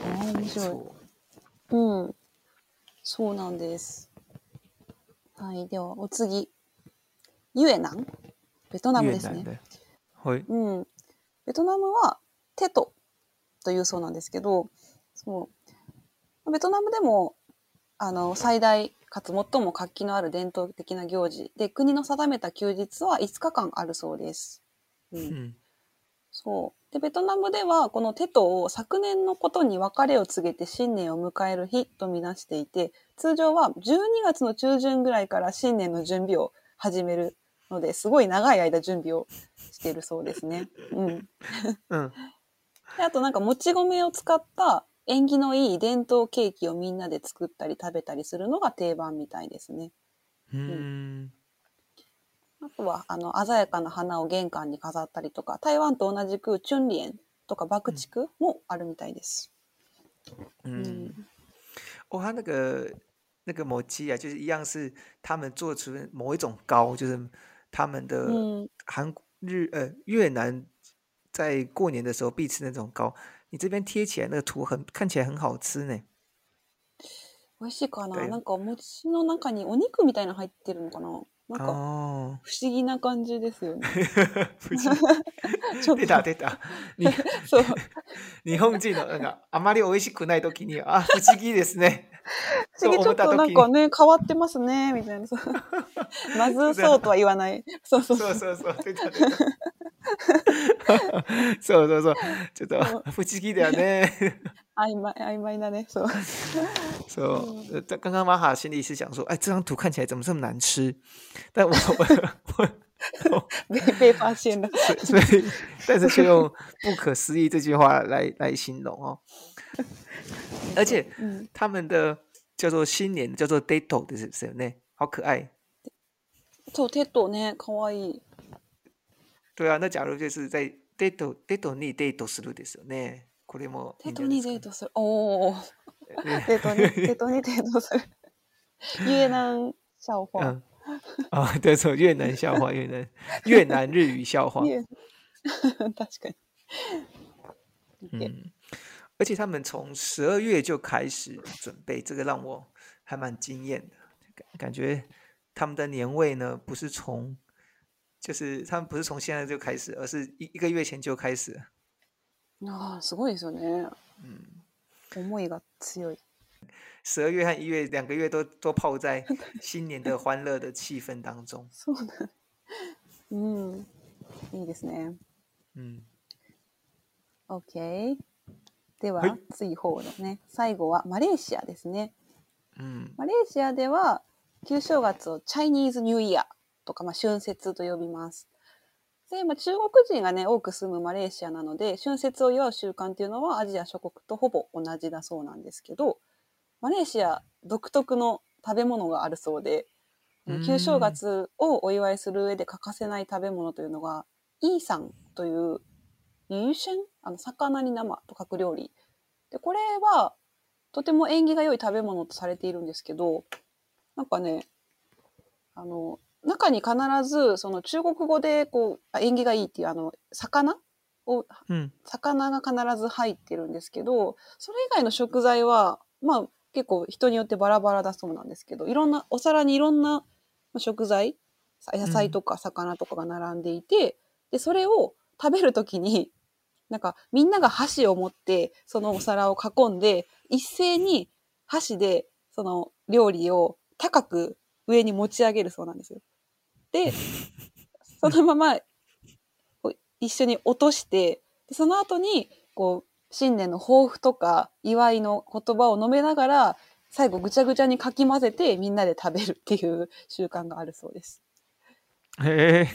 Speaker 2: ああ、面
Speaker 1: 没
Speaker 2: 白い。
Speaker 1: 错。
Speaker 2: うん。そうなんです。はい。では、お次。ユエナン？ベトナムですね。
Speaker 1: 越南的，会
Speaker 2: うん。ベトナムはテトというそうなんですけど、そう。ベトナムでも、あの、最大かつ最も活気のある伝統的な行事で、国の定めた休日は5日間あるそうです。うん。
Speaker 1: 嗯
Speaker 2: そう。で、ベトナムでは、このテトを昨年のことに別れを告げて新年を迎える日とみなしていて、通常は12月の中旬ぐらいから新年の準備を始めるので、すごい長い間準備をしているそうですね。うん。
Speaker 1: 嗯
Speaker 2: で、あとなんかもち米を使った縁起のいい伝統ケーキをみんなで作ったり食べたりするのが定番みたいですね。
Speaker 1: 嗯
Speaker 2: あとは、あの、鮮やかな花を玄関に飾ったりとか、台湾と同じくチュンリエンとか爆竹もあるみたいです。
Speaker 1: 嗯。哦，它那个那个某鸡啊，就是一样是他们做出某一种糕，就是他们的
Speaker 2: うん。
Speaker 1: 韩国日呃越南在过年的时候必吃那种糕。你这边贴起来那个图很看起来很好吃呢。
Speaker 2: 美味しいかな
Speaker 1: だよ
Speaker 2: なんかお餅の中にお肉みたいなの入ってるのかな なんか
Speaker 1: 哦，
Speaker 2: 不思議な感じですよね。
Speaker 1: 不是，
Speaker 2: ちょっ
Speaker 1: 出た出た。
Speaker 2: そう。
Speaker 1: 日本人のなんかあまり美味しくない時にはあ不思議ですね。
Speaker 2: 不思議ちょっとなんかね、変わってますね、みたいな。そうまずそうとは言わない。そうそうそ。
Speaker 1: そううそうそう出た出た。そうそうそう。ちょっと不思議だよね。
Speaker 2: 曖昧、曖昧だね。そう。
Speaker 1: 说，呃，刚刚玛哈心里是想说，哎，这张图看起来怎么这么难吃？但我我我，
Speaker 2: 被被发现了。
Speaker 1: 所以所以，但是却用不可思议这句话来来形容哦。而且
Speaker 2: うん。
Speaker 1: 他们的叫做新年叫做 dato 的是是呢，好可爱。
Speaker 2: そう、テトね、かわいい。
Speaker 1: 对啊，那假如就是在 dato dato にデートするですよね。 これもいい
Speaker 2: テトに
Speaker 1: んじゃないですか
Speaker 2: デートする。おお。
Speaker 1: ね
Speaker 2: テトに、テトにデートする。越南笑话。
Speaker 1: 嗯，啊，对，错，越南笑话，越南越南日语笑话。
Speaker 2: 越確かに。OK
Speaker 1: 嗯，而且他们从十二月就开始准备，这个让我还蛮惊艳的，感感觉他们的年味呢不是从，就是他们不是从现在就开始，而是一一个月前就开始了。
Speaker 2: ああ、すごいですよね。
Speaker 1: 嗯，
Speaker 2: 思いが強い。
Speaker 1: 十二月和一月两个月都都泡在新年的欢乐的气氛当中。
Speaker 2: そうだ。うん。いいですね。
Speaker 1: 嗯
Speaker 2: ，OK。では、
Speaker 1: はい
Speaker 2: 次方のね、最後はマレーシアですね。
Speaker 1: 嗯
Speaker 2: マレーシアでは、旧正月をチャイニーズニューイヤーとか、まあ、春節と呼びます。で、まあ、中国人がね、多く住むマレーシアなので、春節を祝う習慣っていうのはアジア諸国とほぼ同じだそうなんですけど、マレーシア独特の食べ物があるそうで、
Speaker 1: うん
Speaker 2: 旧正月をお祝いする上で欠かせない食べ物というのが、イーサンという、ユーシェン？あの、魚に生と書く料理。で、これは、とても縁起が良い食べ物とされているんですけど、なんかね、あの、中に必ず、その中国語で、こう、あ縁起がいいっていう、あの、魚？を、
Speaker 1: 嗯
Speaker 2: 魚が必ず入ってるんですけど、それ以外の食材は、まあ、結構人によってバラバラだそうなんですけど、いろんな、お皿にいろんな食材、さ野菜とか魚とかが並んでいて、で、それを食べるときに、なんかみんなが箸を持って、そのお皿を囲んで、一斉に箸でその料理を高く上に持ち上げるそうなんですよ。で、そのままこう一緒に落として、でその後に、こう、新年の抱負とか祝いの言葉を述べながら、最後ぐちゃぐちゃにかき混ぜてみんなで食べるっていう習慣があるそうです。
Speaker 1: 嘿，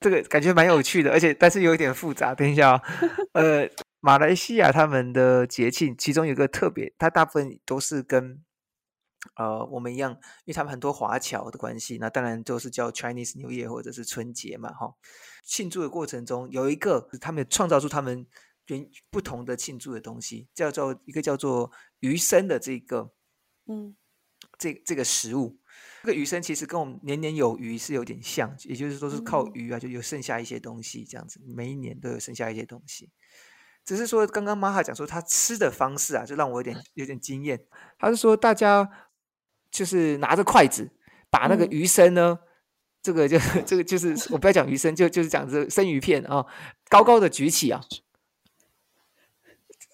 Speaker 1: 这个感觉蛮有趣的，而且但是有一点复杂。等一下啊、呃，马来西亚他们的节庆，其中有一个特别，它大部分都是跟呃我们一样，因为他们很多华侨的关系，那当然都是叫 Chinese New Year 或者是春节嘛，哈。庆祝的过程中有一个他们创造出他们原不同的庆祝的东西，叫做一个叫做鱼生的这个
Speaker 2: うん。
Speaker 1: 这这个食物。这个鱼生其实跟我们年年有余是有点像，也就是说是靠
Speaker 2: 嗯
Speaker 1: 鱼啊，就有剩下一些东西这样子，每一年都有剩下一些东西。只是说刚刚玛哈讲说他吃的方式啊，就让我有点有点惊艳。他是说大家就是拿着筷子把那个
Speaker 2: 嗯
Speaker 1: 鱼生呢，这个就这个就是我不要讲鱼生，就就是讲这个生鱼片啊，高高的举起啊，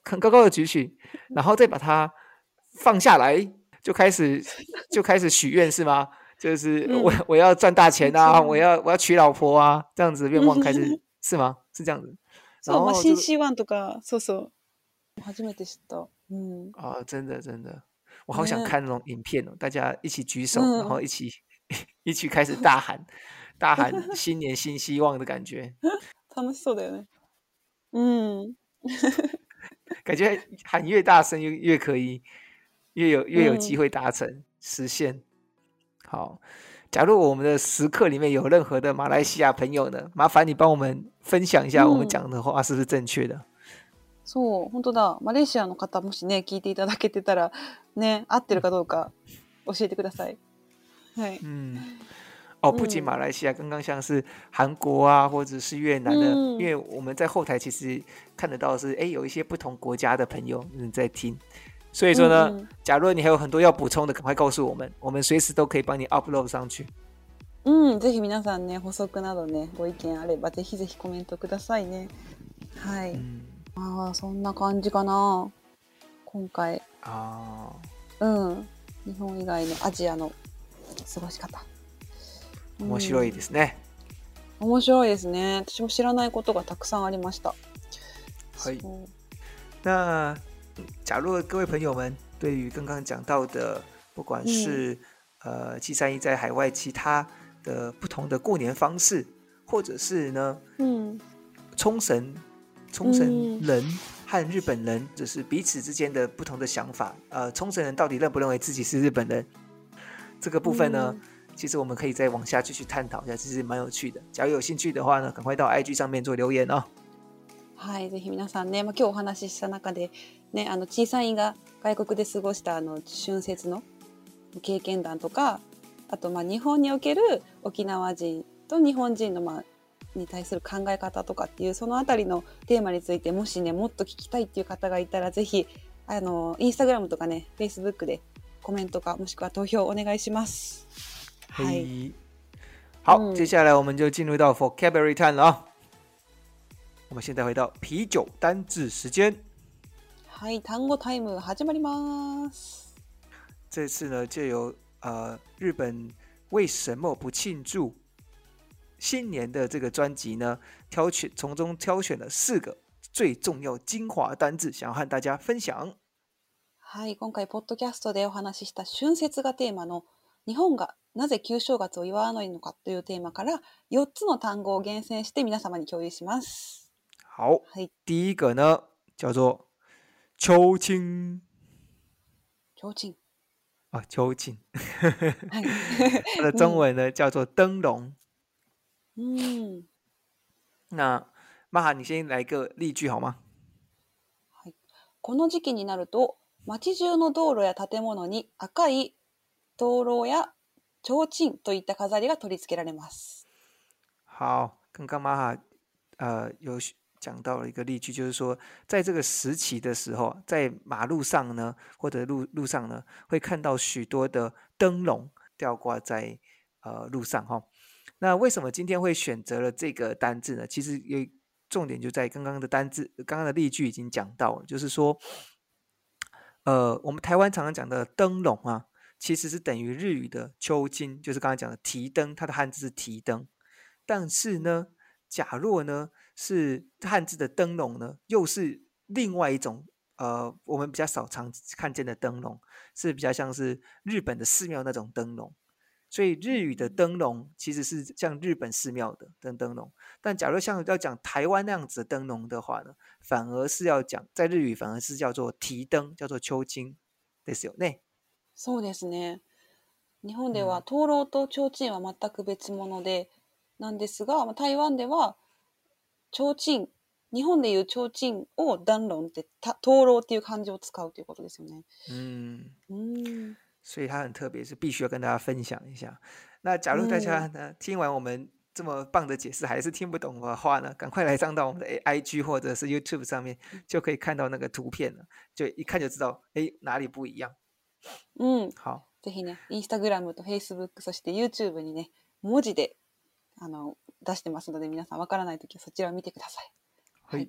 Speaker 1: 很高高的举起，然后再把它放下来，就开始就开始许愿是吗？就是我、
Speaker 2: 嗯
Speaker 1: 我要赚大钱啊，
Speaker 2: 没错
Speaker 1: 我要我要娶老婆啊，这样子的愿望开始是吗？是这样子。
Speaker 2: そう、まあ、
Speaker 1: 然后就
Speaker 2: 新シーワンとか、そうそう。初めて知った。うん。
Speaker 1: 啊、真的真的， 我好想
Speaker 2: 嗯
Speaker 1: 看那种影片哦，大家一起举手，
Speaker 2: 嗯
Speaker 1: 然后一起一起开始大喊大喊新年新希望的感觉，
Speaker 2: 楽しそうだよね。うん。
Speaker 1: 感觉喊越大声越越可以，越有越有机
Speaker 2: 嗯
Speaker 1: 会达成、实现。好，假如我们的时刻里面有任何的马来西亚朋友呢，麻烦你帮我们分享一下，我们
Speaker 2: 嗯
Speaker 1: 讲的话是不是正确的？
Speaker 2: そう、本当だ。マレーシアの方、もしね、聞いていただけてたら、ね、合ってるかどうか教えてください。はい。
Speaker 1: 嗯，哦，不仅
Speaker 2: 嗯
Speaker 1: 马来西亚，刚刚像是韩国啊，或者是越南的，
Speaker 2: 嗯
Speaker 1: 因为我们在后台其实看得到是，哎，有一些不同国家的朋友嗯在听，所以说呢，
Speaker 2: うん
Speaker 1: 假如你还有很多要补充的，赶快告诉我们，我们随时都可以帮你 upload 上去。
Speaker 2: うん、うん、ぜひ皆さんね、補足などね、ご意見あれば、ぜひぜひコメントくださいね。はい。
Speaker 1: 嗯，
Speaker 2: まあ、そんな感じかな。今回、
Speaker 1: 啊、
Speaker 2: うん。日本以外のアジアの過ごし方。
Speaker 1: 面白いですね。
Speaker 2: 面白いですね。私も知らないことがたくさんありました。
Speaker 1: はい那嗯假如各位朋友们对于刚刚讲到的，不管是、呃七三一在海外其他的不同的过年方式，或者是呢
Speaker 2: うん。
Speaker 1: 冲绳冲绳
Speaker 2: 嗯
Speaker 1: 人和日本人，就是彼此之间的不同的想法。呃，冲绳人到底认不认为自己是日本人？这个部分呢，
Speaker 2: 嗯
Speaker 1: 其实我们可以再往下继续探讨一下，其实蛮有趣的。假如有興趣的话呢，赶快到 IG 上面做留言哦。
Speaker 2: はい、ぜひ皆さんね、まあ、今日お話しした中で、ね、あの小さいが外国で過ごしたあの春節の経験談とかあとまあ日本における沖縄人と日本人のまあ に対する考え方とかっていうそのあたりのテーマについてもしねもっと聞きたいっていう方がいたらぜひあのインスタグラムとかねフェイスブックでコメントかもしくは投票お願いします。はい、
Speaker 1: 嘿，好，
Speaker 2: 嗯
Speaker 1: 接下来我们就进入到 vocabulary time 了啊。我们现在回到啤酒单字时间。
Speaker 2: はい、単語タイム始まります。
Speaker 1: 这次呢，就由呃日本为什么不庆祝新年的这个专辑呢，挑选从中挑选了四个最重要精华单字，想要和大家分享。
Speaker 2: はい、今回、ポッドキャストでお話しした春節がテーマの日本がなぜ旧正月を祝わないのかというテーマから4つの単語を厳選して皆様に共有します。
Speaker 1: 好，
Speaker 2: はい、
Speaker 1: 第一个呢叫做秋青
Speaker 2: 提灯。
Speaker 1: 啊，秋青，
Speaker 2: はい。
Speaker 1: 它的中文呢叫做灯笼。
Speaker 2: うん。
Speaker 1: 那玛哈，你先来个例句好吗？
Speaker 2: この時期になると、街中の道路や建物に赤い灯籠や提灯といった飾りが取り付けられます。
Speaker 1: 好，刚刚玛哈呃有讲到了一个例句，就是说，在这个时期的时候，在马路上呢，或者路路上呢，会看到许多的灯笼吊挂在呃路上哈。 那为什么今天会选择了这个单字呢？其实有重点就在刚刚的单字，刚刚的例句已经讲到了，就是说，呃，我们台湾常常讲的灯笼啊，其实是等于日语的秋金，就是刚才讲的提灯，它的汉字是提灯。但是呢，假若呢是汉字的灯笼呢，又是另外一种呃，我们比较少常看见的灯笼，是比较像是日本的寺庙那种灯笼。所以日语的灯笼其实是像日本寺庙的灯灯笼，但假如像要讲台湾那样子的灯笼的话呢，反而是要讲在日语反而是叫做提灯，叫做秋金，ですよね。
Speaker 2: そうですね。日本では灯籠と提灯は全く別物で、なんですが、台湾では提灯、日本でいう提灯を暖炉って灯籠っていう漢字を使うということですよね。
Speaker 1: 嗯
Speaker 2: うん。
Speaker 1: 所以它很特别，是必须要跟大家分享一下。那假如大家呢、听完我们这么棒的解释还是听不懂的话呢，赶快来上到我们的 A I G 或者是 YouTube 上面，就可以看到那个图片了，就一看就知道，哎，哪里不一样。
Speaker 2: うん。
Speaker 1: 好，
Speaker 2: ぜひね、インスタグラムとフェイスブック、そして YouTube にね、文字で、あの、出してますので、皆さんわからないときはそちらを見てください。
Speaker 1: 嘿，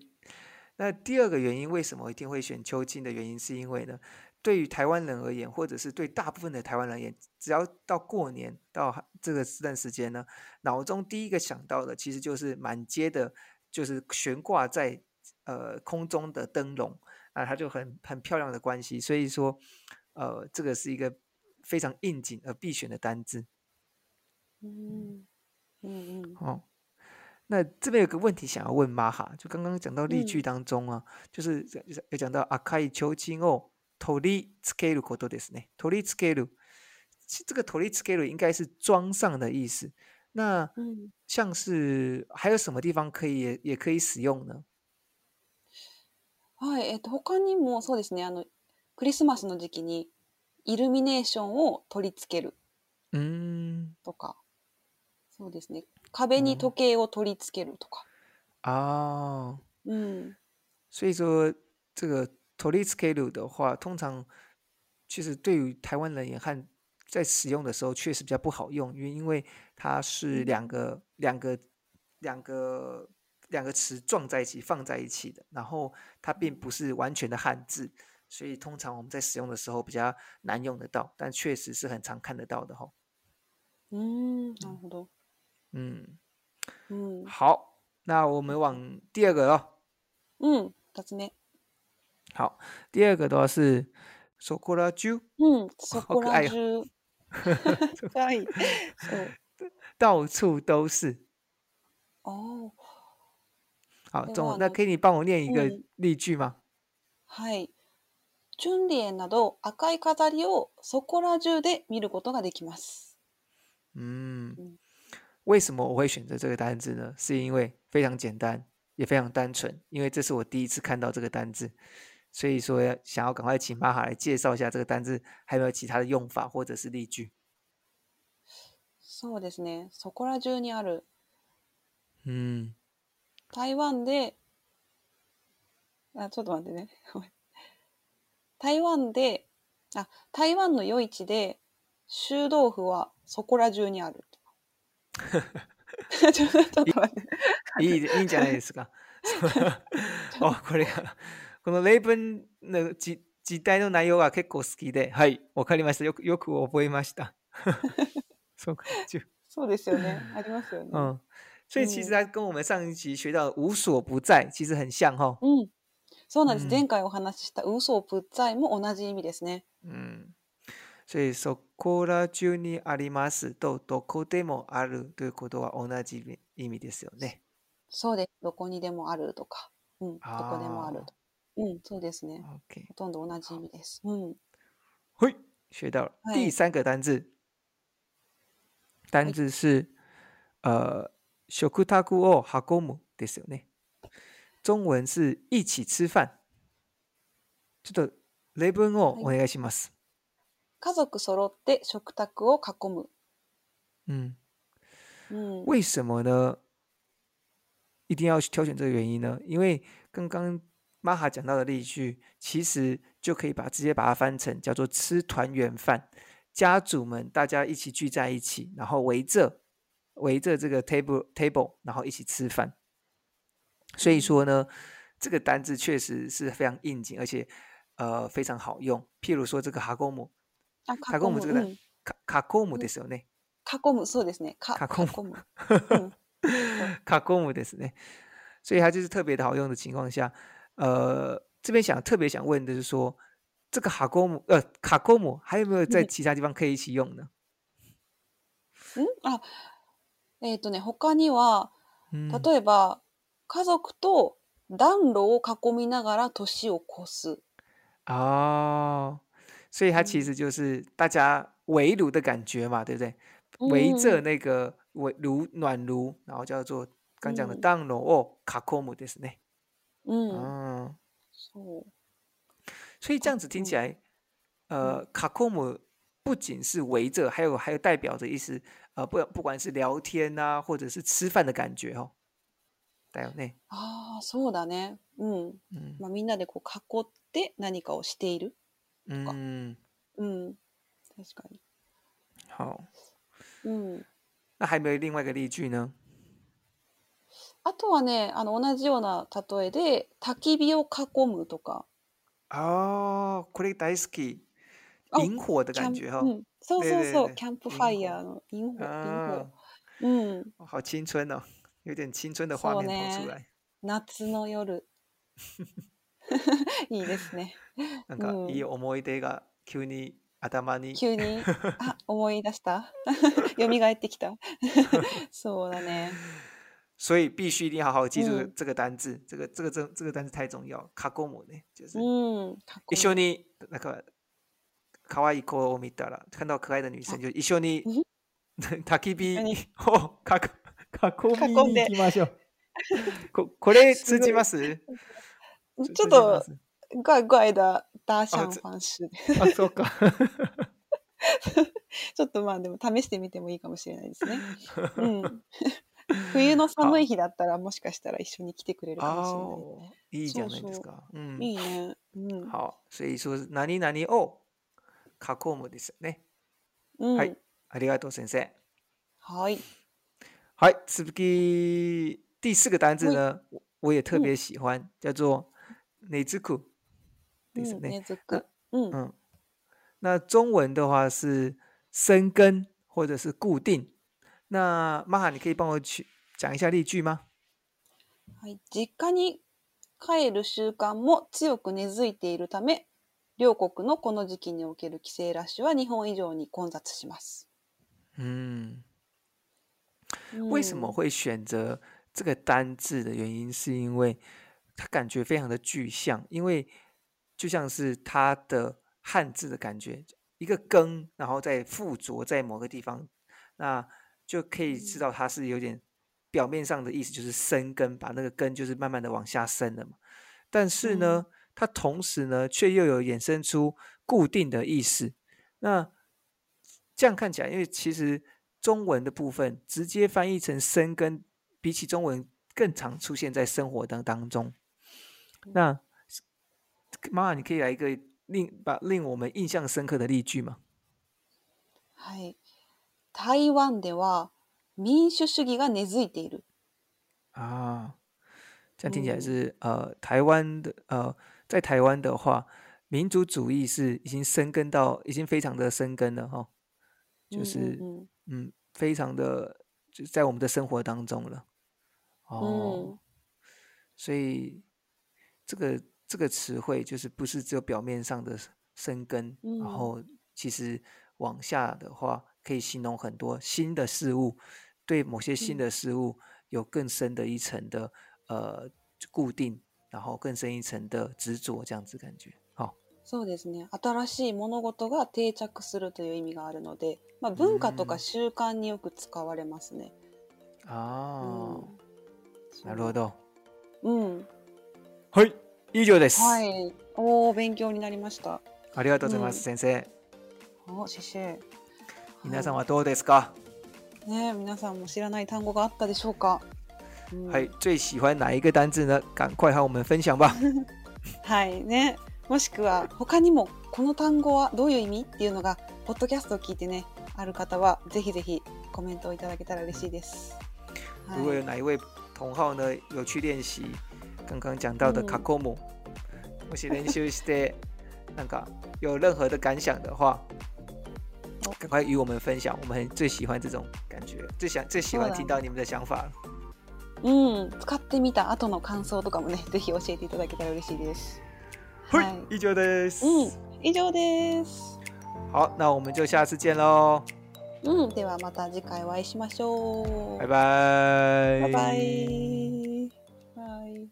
Speaker 1: 那第二个原因，为什么一定会选秋金的原因，是因为呢， 对于台湾人而言，或者是对大部分的台湾人而言，只要到过年到这个这段时间呢，脑中第一个想到的其实就是满街的，就是悬挂在呃空中的灯笼啊，它就很很漂亮的关系，所以说呃，这个是一个非常应景而必选的单字
Speaker 2: うん。うんうん。
Speaker 1: 哦。那这边有个问题想要问玛哈，就刚刚讲到例句当中啊，就是就是有讲到赤い提灯を 取り付けることですね。取り付ける，其这个取り付ける应该是装上的意思。那
Speaker 2: うん。
Speaker 1: 像是还有什么地方可以也也可以使用呢？
Speaker 2: はい、えっと、他にもそうですね、あの、クリスマスの時期にイルミネーションを取り付ける
Speaker 1: 嗯
Speaker 2: とか、そうですね、壁に時計を取り付けるとか。
Speaker 1: 啊，
Speaker 2: うん。
Speaker 1: 所以说这个 t o r i s k e l u 的话，通常其实对于台湾人也和在使用的时候确实比较不好用，因为因为它是两个两个两个两个词撞在一起放在一起的，然后它并不是完全的汉字，所以通常我们在使用的时候比较难用得到，但确实是很常看得到的哈。
Speaker 2: うーん、なるほど。
Speaker 1: 嗯，
Speaker 2: うん。
Speaker 1: 好，那我们往第二个哦。
Speaker 2: うん、二つ目。
Speaker 1: 好，第二个的话是 “sokora ju”，
Speaker 2: うん、そこ
Speaker 1: 可愛い
Speaker 2: ら中。かわいい。そう。
Speaker 1: 到处都是。
Speaker 2: あ
Speaker 1: 好，
Speaker 2: 对
Speaker 1: 中文，
Speaker 2: 哇那
Speaker 1: 那可以你帮我念一个
Speaker 2: 嗯
Speaker 1: 例句吗？
Speaker 2: あ、はい。春联など赤い飾りをそこら中で見ることができます。
Speaker 1: 嗯
Speaker 2: 嗯，
Speaker 1: 为什么我会选择这个单字呢？是因为非常简单，也非常单纯，因为这是我第一次看到这个单字， 所以说要想要赶快请玛哈来介绍一下这个单字，还有没有其他的用法或者是例句？
Speaker 2: そうですね。そこら中にある
Speaker 1: 嗯，
Speaker 2: 台湾で、あ、ちょっと待ってね。台湾で、あ、台湾の夜市で、臭豆腐はそこら中にある。ちょっと待って。
Speaker 1: いいいいんじゃないですか。あ、これがこの例文のじ実態の内容が結構好きで、はい、わかりました。よくよく覚えました。そうか、就
Speaker 2: そうですよね。ありますよね。
Speaker 1: 嗯，所以其实
Speaker 2: 嗯
Speaker 1: 它跟我们上一集学到的无所不在其实很像哈。
Speaker 2: うん。そうなんです。
Speaker 1: うん
Speaker 2: 前回お話しした嘘プッツァイも同じ意味ですね。
Speaker 1: 嗯，所以そこら中にありますとどこでもあるということは同じ意味ですよね。
Speaker 2: そうです。どこにでもあるとか。うん。どこでもあると。うん。そうですね。
Speaker 1: OK，
Speaker 2: ほとんど同じ意味です。うん。
Speaker 1: 嘿，学到了
Speaker 2: 嗨
Speaker 1: 第三个单字，单字是呃食卓を運むですよね。中文是一起吃饭。ちょっと例文をお願いします。
Speaker 2: 家族揃って食卓を囲む。
Speaker 1: 嗯。
Speaker 2: うん。
Speaker 1: 为什么呢？一定要去挑选这个原因呢？因为刚刚玛哈讲到的例句，其实就可以把直接把它翻成叫做吃团圆饭，家族们大家一起聚在一起，然后围着围着这个 table table，然后一起吃饭。所以说呢，这个单字确实是非常应景，而且呃非常好用。譬如说这个哈ゴム，
Speaker 2: あ、
Speaker 1: 囲
Speaker 2: 囲む。
Speaker 1: む这个
Speaker 2: うん。
Speaker 1: 卡卡ゴムですよね。
Speaker 2: 囲む。そうですね。か、
Speaker 1: 囲む
Speaker 2: 囲む。うん。
Speaker 1: 囲むですね。 所以它就是特别的好用的情况下， 呃，这边想特别想问的是说，这个哈沟姆呃卡沟姆还有没有在其他地方可以一起用呢？
Speaker 2: んあ、えっ、とね、他には、
Speaker 1: 嗯，
Speaker 2: 例えば、家族と暖炉を囲みながら年を越す。
Speaker 1: 哦，所以它其
Speaker 2: 嗯
Speaker 1: 实就是大家围炉的感觉嘛，对不对？
Speaker 2: 嗯
Speaker 1: 围着
Speaker 2: 嗯
Speaker 1: 那个围炉暖炉，然后叫做刚讲的
Speaker 2: 嗯
Speaker 1: 暖炉哦，卡沟姆ですね。
Speaker 2: うん。
Speaker 1: 嗯，
Speaker 2: そう。
Speaker 1: 所以这样子听起
Speaker 2: 嗯
Speaker 1: 来，呃，卡沟姆不仅是围着，还有还有代表着意思，呃，不不管是聊天呐、或者是吃饭的感觉哦。だよね。
Speaker 2: ああ、そうだね。うん。
Speaker 1: 嗯
Speaker 2: まあ、みんなでこう囲って何かをしている。
Speaker 1: 嗯，
Speaker 2: うん。確かに。
Speaker 1: 好。
Speaker 2: うん。
Speaker 1: 那还没有另外一个例句呢？
Speaker 2: あとはね、あの、同じような例えで、焚き火を囲むとか。
Speaker 1: 哦，これ大好き。
Speaker 2: あ
Speaker 1: 萤火的
Speaker 2: キャン
Speaker 1: 感觉哈、
Speaker 2: うん。そう
Speaker 1: 对
Speaker 2: そうそう。キャンプ
Speaker 1: 萤
Speaker 2: ファイヤーの萤火、
Speaker 1: 啊
Speaker 2: 萤火。うん。
Speaker 1: 哦好青春哦，有点青春的画
Speaker 2: そう
Speaker 1: 面跑出
Speaker 2: ね
Speaker 1: 来。
Speaker 2: 夏の夜。いいですね。
Speaker 1: なんか
Speaker 2: うん
Speaker 1: いい思い出が急に頭に。
Speaker 2: 急に、あ、思い出した？蘇ってきたそうだね。
Speaker 1: 所以必须一定好好记住
Speaker 2: 嗯
Speaker 1: 这个单字，这个这个这这个单字太重要。卡ゴムね，就是
Speaker 2: うん。かっこいい
Speaker 1: 一緒になんか可愛い子を見たら看到可愛い的女生就一緒に
Speaker 2: う ん
Speaker 1: 焚き火を囲みに行きましょう。ここれ通じます？
Speaker 2: ちょっ
Speaker 1: 通じま
Speaker 2: と、
Speaker 1: す
Speaker 2: 怪怪的搭
Speaker 1: 啊
Speaker 2: 讪方式。
Speaker 1: あそうか。
Speaker 2: ちょっとまあでも試してみてもいいかもしれないですね。うん。冬の寒い日だったらもしかしたら一緒に来てくれるかも
Speaker 1: 哦，いいじゃないですか。う
Speaker 2: い。いいね。うん。
Speaker 1: 好，所以说何々を囲むですよね。
Speaker 2: うん、
Speaker 1: はいありがとう先生。
Speaker 2: はい。
Speaker 1: 好，続き第四个单字呢，我我也特别喜欢，叫做内兹库。
Speaker 2: うん、
Speaker 1: ですね。
Speaker 2: 根付く。うん。
Speaker 1: 嗯，那中文的话是生根或者是固定。那玛哈，你可以帮我去讲一下例句吗？
Speaker 2: はい、実家に帰る習慣も強く根付いているため、両国のこの時期における帰省ラッシュは日本以上に混雑します。
Speaker 1: 嗯，
Speaker 2: うん
Speaker 1: 为什么会选择这个单字的原因，是因为它感觉非常的具象，因为就像是它的汉字的感觉，一个根，然后再附着在某个地方，那 就可以知道它是有点表面上的意思，就是生根，把那个根就是慢慢的往下生了嘛。但是呢，它同时呢，却又有衍生出固定的意思。那这样看起来，因为其实中文的部分直接翻译成生根，比起中文更常出现在生活当当中。那妈妈，你可以来一个令把令我们印象深刻的例句吗？
Speaker 2: はい。台湾では民主主義が根付いている。
Speaker 1: 啊，这样听起来
Speaker 2: 嗯
Speaker 1: 是、呃，台湾的呃，在台湾的话，民族主义是已经生根到已经非常的生根了哈，就
Speaker 2: うん
Speaker 1: 是
Speaker 2: うんうん
Speaker 1: 嗯，非常的就在我们的生活当中了。
Speaker 2: 嗯
Speaker 1: 哦，所以这个这个词汇就是不是只有表面上的生根，
Speaker 2: 嗯
Speaker 1: 然后其实往下的话 可以形容很多新的事物，对某些新
Speaker 2: 嗯
Speaker 1: 的事物有更深的一层的呃固定，然后更深一层的执着，这样子感觉。好、
Speaker 2: そうですね。新しい物事が定着するという意味があるので、まあ、文化と
Speaker 1: うん
Speaker 2: か習慣によく使われますね。
Speaker 1: ああ、なるほ。ど。
Speaker 2: うん。
Speaker 1: はい、以上です。
Speaker 2: はい。おー、勉強になりました。
Speaker 1: ありがとうございます、先生。
Speaker 2: お、謝謝。
Speaker 1: 皆さんはどうですか？
Speaker 2: ね、皆さんも知らない単語があったでしょうか？うん
Speaker 1: はい、最喜欢哪一个单字呢？赶快和我们分享吧。
Speaker 2: はいね。もしくは他にもこの単語はどういう意味っていうのがポッドキャストを聞いてねある方はぜひぜひコメントをいただけたら嬉しいです。はい
Speaker 1: 如果有哪一位同好呢有去练习刚刚讲到的
Speaker 2: 嗯
Speaker 1: 卡コム，もし練習して なんか有任何的感想的话
Speaker 2: 哦，
Speaker 1: 赶快与我们分享。我们很最喜欢这种感觉，最想最喜欢
Speaker 2: そうだ
Speaker 1: 听到你们的想法了。
Speaker 2: うん、使ってみた後の感想とかもね、ぜひ教えていただけたら嬉しいです。
Speaker 1: はい、以上です。
Speaker 2: うん、以上です。
Speaker 1: 好，那我们就下次见喽，
Speaker 2: うん、ではまた次回お会いしましょう。
Speaker 1: 拜拜，
Speaker 2: バイバイ。バイ。